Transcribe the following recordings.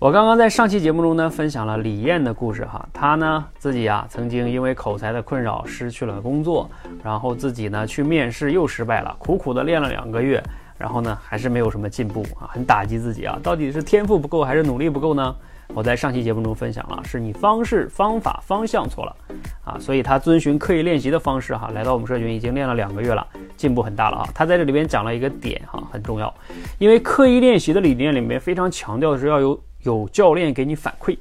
我刚刚在上期节目中呢，分享了李艳的故事哈，她呢自己啊曾经因为口才的困扰失去了工作，然后自己呢去面试又失败了，苦苦的练了两个月，然后呢还是没有什么进步啊，很打击自己啊，到底是天赋不够还是努力不够呢？我在上期节目中分享了，是你方式、方法、方向错了啊，所以他遵循刻意练习的方式哈，来到我们社群已经练了两个月了，进步很大了啊。他在这里边讲了一个点哈，很重要，因为刻意练习的理念里面非常强调的是要有。有教练给你反馈，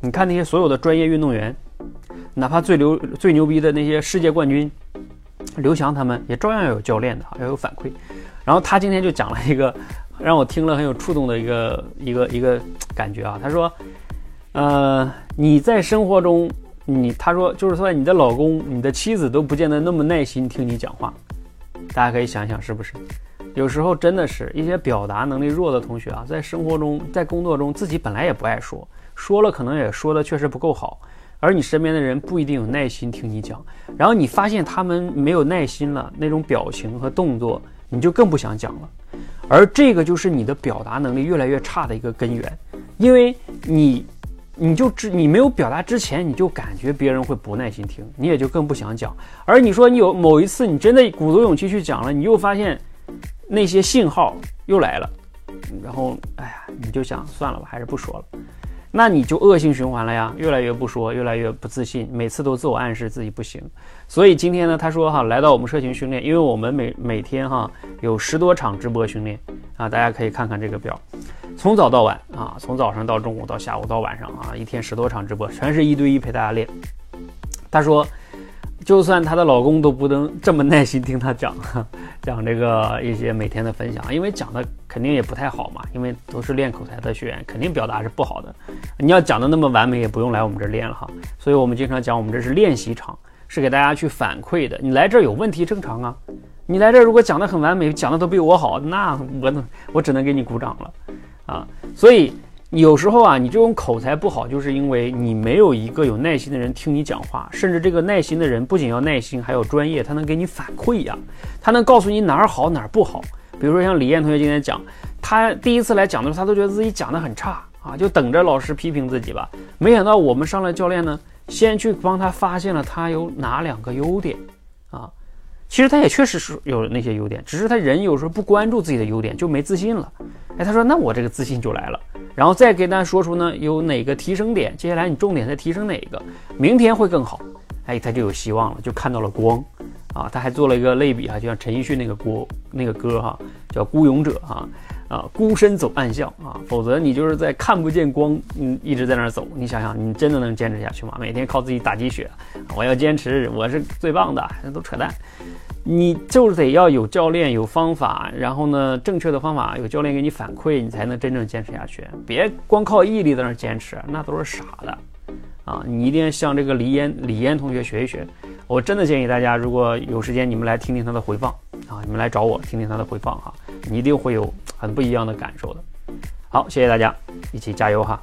你看那些所有的专业运动员，哪怕最牛最牛逼的那些世界冠军，刘翔他们也照样有教练的，要有反馈。然后他今天就讲了一个让我听了很有触动的一个一个一个感觉啊，他说，呃，你在生活中，你他说就是说你的老公、你的妻子都不见得那么耐心听你讲话，大家可以想想是不是？有时候真的是一些表达能力弱的同学啊，在生活中、在工作中，自己本来也不爱说，说了可能也说的确实不够好，而你身边的人不一定有耐心听你讲，然后你发现他们没有耐心了，那种表情和动作，你就更不想讲了，而这个就是你的表达能力越来越差的一个根源，因为你，你就知你没有表达之前，你就感觉别人会不耐心听，你也就更不想讲，而你说你有某一次你真的鼓足勇气去讲了，你又发现。那些信号又来了，然后哎呀，你就想算了吧，还是不说了，那你就恶性循环了呀，越来越不说，越来越不自信，每次都自我暗示自己不行。所以今天呢，他说哈，来到我们社群训练，因为我们每每天哈有十多场直播训练啊，大家可以看看这个表，从早到晚啊，从早上到中午到下午到晚上啊，一天十多场直播，全是一对一陪大家练。他说。就算她的老公都不能这么耐心听她讲，讲这个一些每天的分享，因为讲的肯定也不太好嘛，因为都是练口才的学员，肯定表达是不好的。你要讲的那么完美，也不用来我们这练了哈。所以我们经常讲，我们这是练习场，是给大家去反馈的。你来这儿有问题正常啊，你来这儿如果讲的很完美，讲的都比我好，那我能我只能给你鼓掌了啊。所以。有时候啊，你这种口才不好，就是因为你没有一个有耐心的人听你讲话，甚至这个耐心的人不仅要耐心，还有专业，他能给你反馈呀，他能告诉你哪儿好哪儿不好。比如说像李艳同学今天讲，他第一次来讲的时候，他都觉得自己讲的很差啊，就等着老师批评自己吧。没想到我们上来教练呢，先去帮他发现了他有哪两个优点啊。其实他也确实是有那些优点，只是他人有时候不关注自己的优点，就没自信了。哎，他说那我这个自信就来了，然后再给大家说出呢有哪个提升点，接下来你重点再提升哪个，明天会更好。哎，他就有希望了，就看到了光啊。他还做了一个类比哈，就像陈奕迅那个歌那个歌哈，叫《孤勇者》哈，啊孤身走暗巷啊，否则你就是在看不见光，嗯，一直在那儿走。你想想，你真的能坚持下去吗？每天靠自己打鸡血，我要坚持，我是最棒的，那都扯淡。你就是得要有教练有方法，然后呢，正确的方法有教练给你反馈，你才能真正坚持下去。别光靠毅力在那儿坚持，那都是傻的啊！你一定要向这个李嫣李嫣同学学一学。我真的建议大家，如果有时间，你们来听听他的回放啊，你们来找我听听他的回放哈，你一定会有很不一样的感受的。好，谢谢大家，一起加油哈！